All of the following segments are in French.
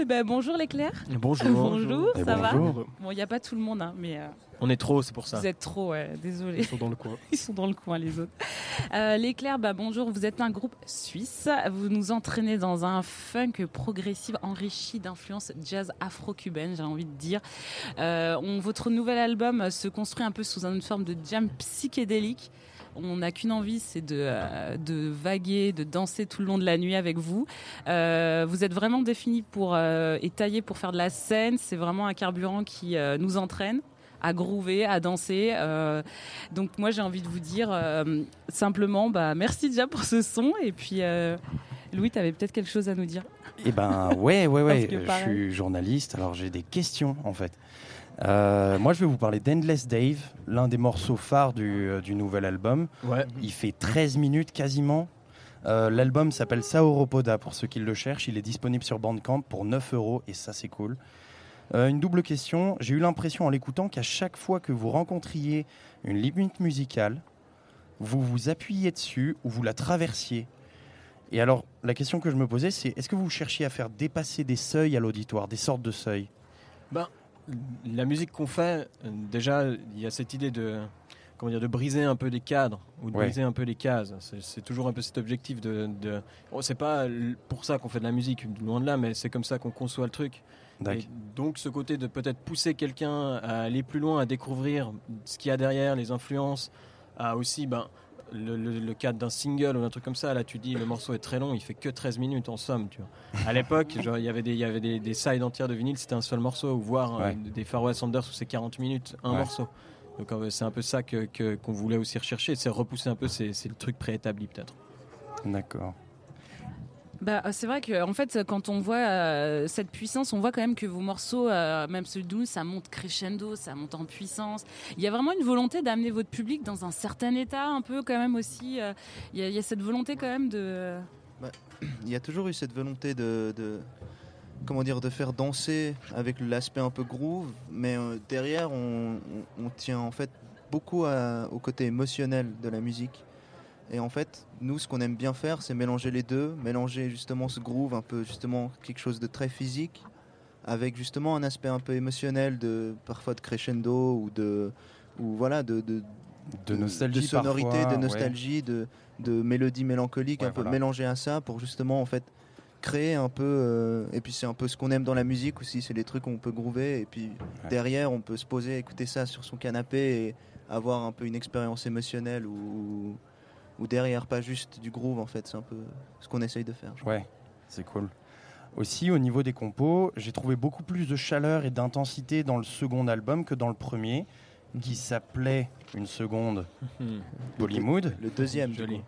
Eh ben, bonjour l'éclair. Bonjour. bonjour, ça va bonjour. Bon, il n'y a pas tout le monde, hein, mais euh, On est trop, c'est pour ça. vous êtes trop, ouais, désolé. Ils sont dans le coin. Ils sont dans le coin, les autres. Euh, l'éclair, bah, bonjour, vous êtes un groupe suisse. Vous nous entraînez dans un funk progressif enrichi d'influences jazz afro-cubaine, j'ai envie de dire. Euh, on- votre nouvel album se construit un peu sous une forme de jam psychédélique. On n'a qu'une envie, c'est de, euh, de vaguer, de danser tout le long de la nuit avec vous. Euh, vous êtes vraiment défini pour euh, et taillé pour faire de la scène. C'est vraiment un carburant qui euh, nous entraîne à groover, à danser. Euh, donc moi j'ai envie de vous dire euh, simplement bah, merci déjà pour ce son et puis euh, Louis tu avais peut-être quelque chose à nous dire. Eh ben ouais, ouais, ouais. Je suis journaliste, alors j'ai des questions en fait. Euh, moi, je vais vous parler d'Endless Dave, l'un des morceaux phares du, euh, du nouvel album. Ouais. Il fait 13 minutes quasiment. Euh, L'album s'appelle Sauropoda pour ceux qui le cherchent. Il est disponible sur Bandcamp pour 9 euros et ça, c'est cool. Euh, une double question. J'ai eu l'impression en l'écoutant qu'à chaque fois que vous rencontriez une limite musicale, vous vous appuyiez dessus ou vous la traversiez. Et alors, la question que je me posais, c'est est-ce que vous cherchiez à faire dépasser des seuils à l'auditoire, des sortes de seuils? La musique qu'on fait, euh, déjà, il y a cette idée de, comment dire, de briser un peu les cadres ou de Ouais. briser un peu les cases. C'est- toujours un peu cet objectif de. de... Bon, c'est pas pour ça qu'on fait de la musique, loin de là, mais c'est comme ça qu'on conçoit le truc. Et donc ce côté de peut-être pousser quelqu'un à aller plus loin, à découvrir ce qu'il y a derrière, les influences, à aussi ben, le, le- le cadre d'un single ou d'un truc comme ça. Là tu dis le morceau est très long, il fait que 13 minutes en somme. Tu vois. À l'époque, il y avait des, il y avait des, des sides entières de vinyle, c'était un seul morceau, ou voir euh, Ouais. des Far West Sanders où c'est 40 minutes, un Ouais. morceau. Donc euh, c'est un peu ça que que- qu'on voulait aussi rechercher, c'est repousser un peu, c'est le truc préétabli peut-être. D'accord. Bah, euh, c'est vrai que en fait quand on voit euh, cette puissance, on voit quand même que vos morceaux, euh, même celui de nous, ça monte crescendo, ça monte en puissance. Il y a vraiment une volonté d'amener votre public dans un certain état, un peu quand même aussi. euh, Il y, a- il y a cette volonté quand même de. il y a toujours eu cette volonté de, de- comment dire de faire danser avec l'aspect un peu groove mais euh, derrière on, on- on tient en fait beaucoup à- au côté émotionnel de la musique et en fait nous ce qu'on aime bien faire c'est mélanger les deux mélanger justement ce groove un peu justement quelque chose de très physique avec justement un aspect un peu émotionnel de parfois de crescendo ou de ou voilà de, de, De nostalgie de sonorité, parfois, de ouais. nostalgie, de, de mélodie mélancolique, Ouais, un peu voilà. à ça pour justement en fait créer un peu. euh, et puis c'est un peu ce qu'on aime dans la musique aussi, c'est les trucs où on peut groover et puis Ouais. derrière on peut se poser, écouter ça sur son canapé et avoir un peu une expérience émotionnelle ou, ou derrière pas juste du groove en fait, c'est un peu ce qu'on essaye de faire. Ouais, c'est cool. Aussi, au niveau des compos, j'ai trouvé beaucoup plus de chaleur et d'intensité dans le second album que dans le premier, qui s'appelait une seconde Bollywood. Le deuxième, Joli.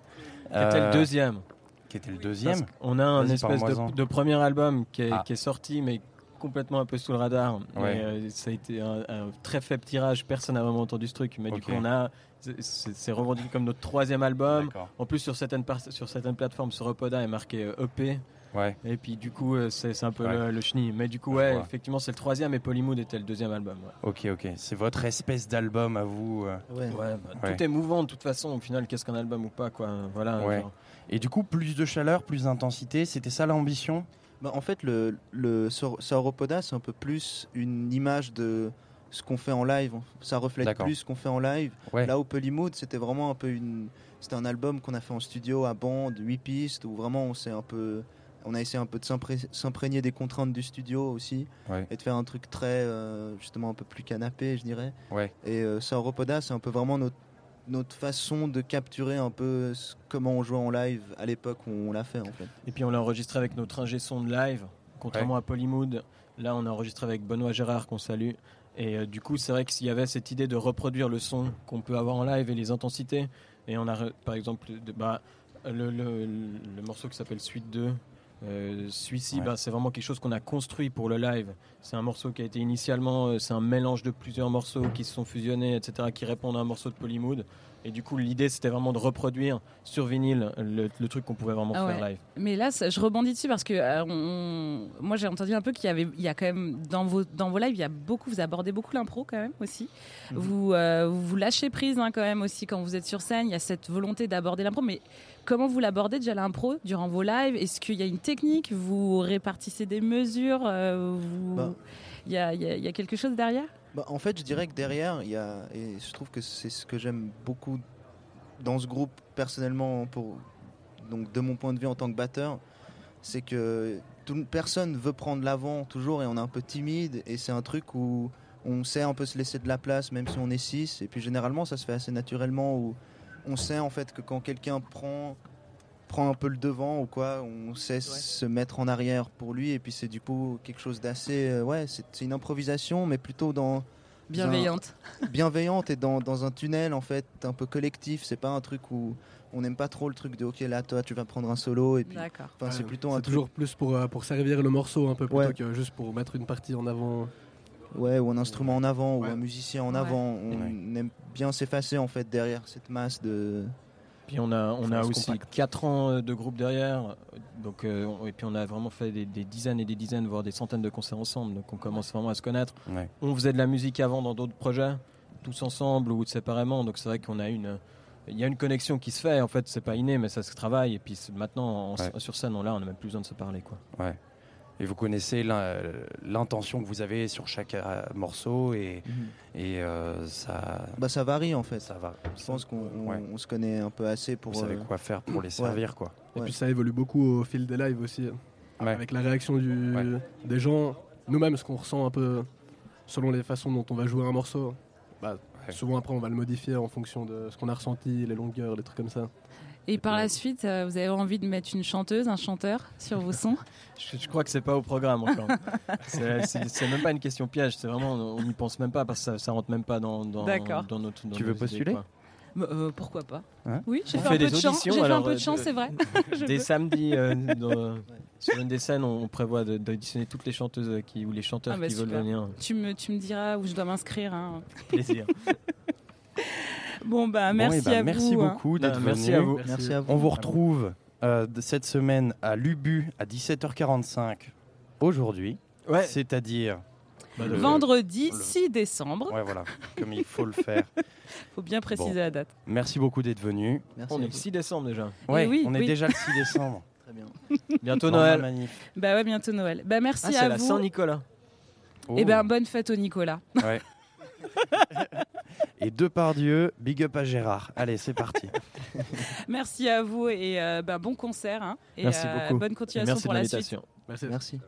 C'était Euh, le deuxième. Qui était le deuxième. On a un espèce de, de premier album qui est, Ah. qui est sorti, mais complètement un peu sous le radar. Ouais. Et, euh, ça a été un, un très faible tirage. Personne n'a vraiment entendu ce truc. Mais du coup, on a, c'est- revendiqué comme notre troisième album. En plus, sur certaines, par- sur certaines plateformes, ce Repoda est marqué euh, EP. Ouais. Et puis, du coup, euh, c'est un peu Ouais. le, le chenille. Mais du coup, ouais, effectivement, c'est le troisième et Polymood était le deuxième album. Ok, ok. C'est votre espèce d'album à vous. euh? Bah. Tout est mouvant de toute façon. Au final, qu'est-ce qu'un album ou pas quoi. Voilà. Ouais. genre. Et du coup, plus de chaleur, plus d'intensité. C'était ça l'ambition? Bah, en fait, le, le Saur- Sauropoda, c'est un peu plus une image de ce qu'on fait en live. Ça reflète plus ce qu'on fait en live. Ouais. Là où Polymood, c'était vraiment un peu une. C'était un album qu'on a fait en studio à bande, 8 pistes, où vraiment on s'est un peu. On a essayé un peu de s'impré- s'imprégner des contraintes du studio aussi Ouais. et de faire un truc très euh, justement un peu plus canapé, je dirais. Ouais. Et euh, Sauropoda, c'est un peu vraiment notre, notre façon de capturer un peu ce- comment on jouait en live à l'époque où on l'a fait en fait. Et puis on l'a enregistré avec notre ingé son de live, contrairement à Polymood. Là, on a enregistré avec Benoît Gérard qu'on salue. Et euh, du coup, c'est vrai qu'il y avait cette idée de reproduire le son qu'on peut avoir en live et les intensités. Et on a, par exemple, de- bah, le, le- le morceau qui s'appelle Suite 2. Euh, celui-ci, Ouais. bah, c'est vraiment quelque chose qu'on a construit pour le live. C'est un morceau qui a été initialement, euh, c'est un mélange de plusieurs morceaux qui se sont fusionnés, etc., qui répondent à un morceau de Polymood. Et du coup, l'idée, c'était vraiment de reproduire sur vinyle le, le truc qu'on pouvait vraiment Ah faire ouais. live. Mais là, ça- je rebondis dessus parce que euh, on- moi, j'ai entendu un peu qu'il y avait, il y a quand même dans vos dans vos lives, il y a beaucoup, vous abordez beaucoup l'impro quand même aussi. Mhm. Vous euh, vous vous lâchez prise hein, quand même aussi quand vous êtes sur scène. Il y a cette volonté d'aborder l'impro, mais comment vous l'abordez déjà l'impro durant vos lives? Est-ce qu'il y a une technique? Vous répartissez des mesures euh, vous- Bah. Il y, a, il y a- il y a quelque chose derrière? Bah, en fait, je dirais que derrière, il y a, et je trouve que c'est ce que j'aime beaucoup dans ce groupe personnellement, pour, donc de mon point de vue en tant que batteur, c'est que tout, personne veut prendre l'avant toujours et on est un peu timide et c'est un truc où on sait un peu se laisser de la place même si on est six. Et puis généralement ça se fait assez naturellement où on sait en fait que quand quelqu'un prend prend un peu le devant ou quoi on sait se mettre en arrière pour lui et puis c'est du coup quelque chose d'assez euh, ouais c'est une improvisation mais plutôt dans Bienveillante. bienveillante et dans, dans un tunnel en fait un peu collectif c'est pas un truc où on n'aime pas trop le truc de ok là toi tu vas prendre un solo et puis D'accord. enfin, c'est Ouais, plutôt un truc toujours plus pour, euh, pour servir le morceau un peu plutôt Ouais. que juste pour mettre une partie en avant. Ouais ou un instrument en avant Ouais. ou un musicien en Ouais. avant on Ouais. aime bien s'effacer en fait derrière cette masse de Puis on a, on a aussi compacte. 4 ans euh, de groupe derrière. Donc, euh, et puis on a vraiment fait des, des dizaines et des dizaines, voire des centaines de concerts ensemble. Donc on commence vraiment à se connaître. Ouais. On faisait de la musique avant dans d'autres projets, tous ensemble ou séparément. Donc c'est vrai qu'on a une. Il y a une connexion qui se fait, en fait, c'est pas inné, mais ça se travaille. Et puis maintenant, en- Ouais. sur scène, on, là, on n'a même plus besoin de se parler. Quoi. Et vous connaissez l'in- l'intention que vous avez sur chaque euh, morceau et, et euh, ça, bah ça varie en fait ça va. je pense qu'on Ouais. se connaît un peu assez pour Vous savez euh, quoi faire pour les servir, quoi. Et Ouais. puis ça évolue beaucoup au fil des lives aussi. Ouais. Avec la réaction du, Ouais. des gens, nous-mêmes, ce qu'on ressent un peu selon les façons dont on va jouer un morceau. Bah, Ouais. Souvent après, on va le modifier en fonction de ce qu'on a ressenti, les longueurs, les trucs comme ça. Et par la suite, euh, vous avez envie de mettre une chanteuse, un chanteur sur vos sons? Je, je crois que c'est pas au programme encore. c'est même pas une question piège. C'est vraiment, on n'y pense même pas parce que ça, ça rentre même pas dans, dans, D'accord. dans notre. dans Tu veux postuler? Bah, euh, Pourquoi pas Hein Oui, j'ai On fait, fait un peu des auditions, fait un peu de euh, chant, c'est vrai. Des samedis, euh, dans- sur une des scènes, on, prévoit d'auditionner toutes les chanteuses qui, ou les chanteurs Ah bah qui veulent venir. Tu me, tu me diras où je dois m'inscrire. hein. Plaisir. Bon, bah, merci eh ben, à merci vous. hein. beaucoup d'être Non, merci venu. à vous. merci à vous On vous retrouve euh, cette semaine à l'UBU à 17h45 aujourd'hui, Ouais. c'est-à-dire Bah, le- Vendredi le- 6 décembre. Ouais, voilà, comme il faut le faire. faut bien préciser Bon. la date. Merci beaucoup d'être venu. merci On est le vous. 6 décembre déjà. Ouais, oui, on est oui. déjà le 6 décembre. très bien Bientôt Noël. manif. Bah ouais, bientôt Noël. Bah merci Ah, c'est à la vous. Saint-Nicolas. Oh. Et ben bonne fête au Nicolas. Ouais. Et deux par Dieu, big up à Gérard. Allez, c'est parti. Merci à vous et euh, bah, bon concert. hein. et Merci euh, beaucoup. bonne continuation Merci de pour la suite. Merci. merci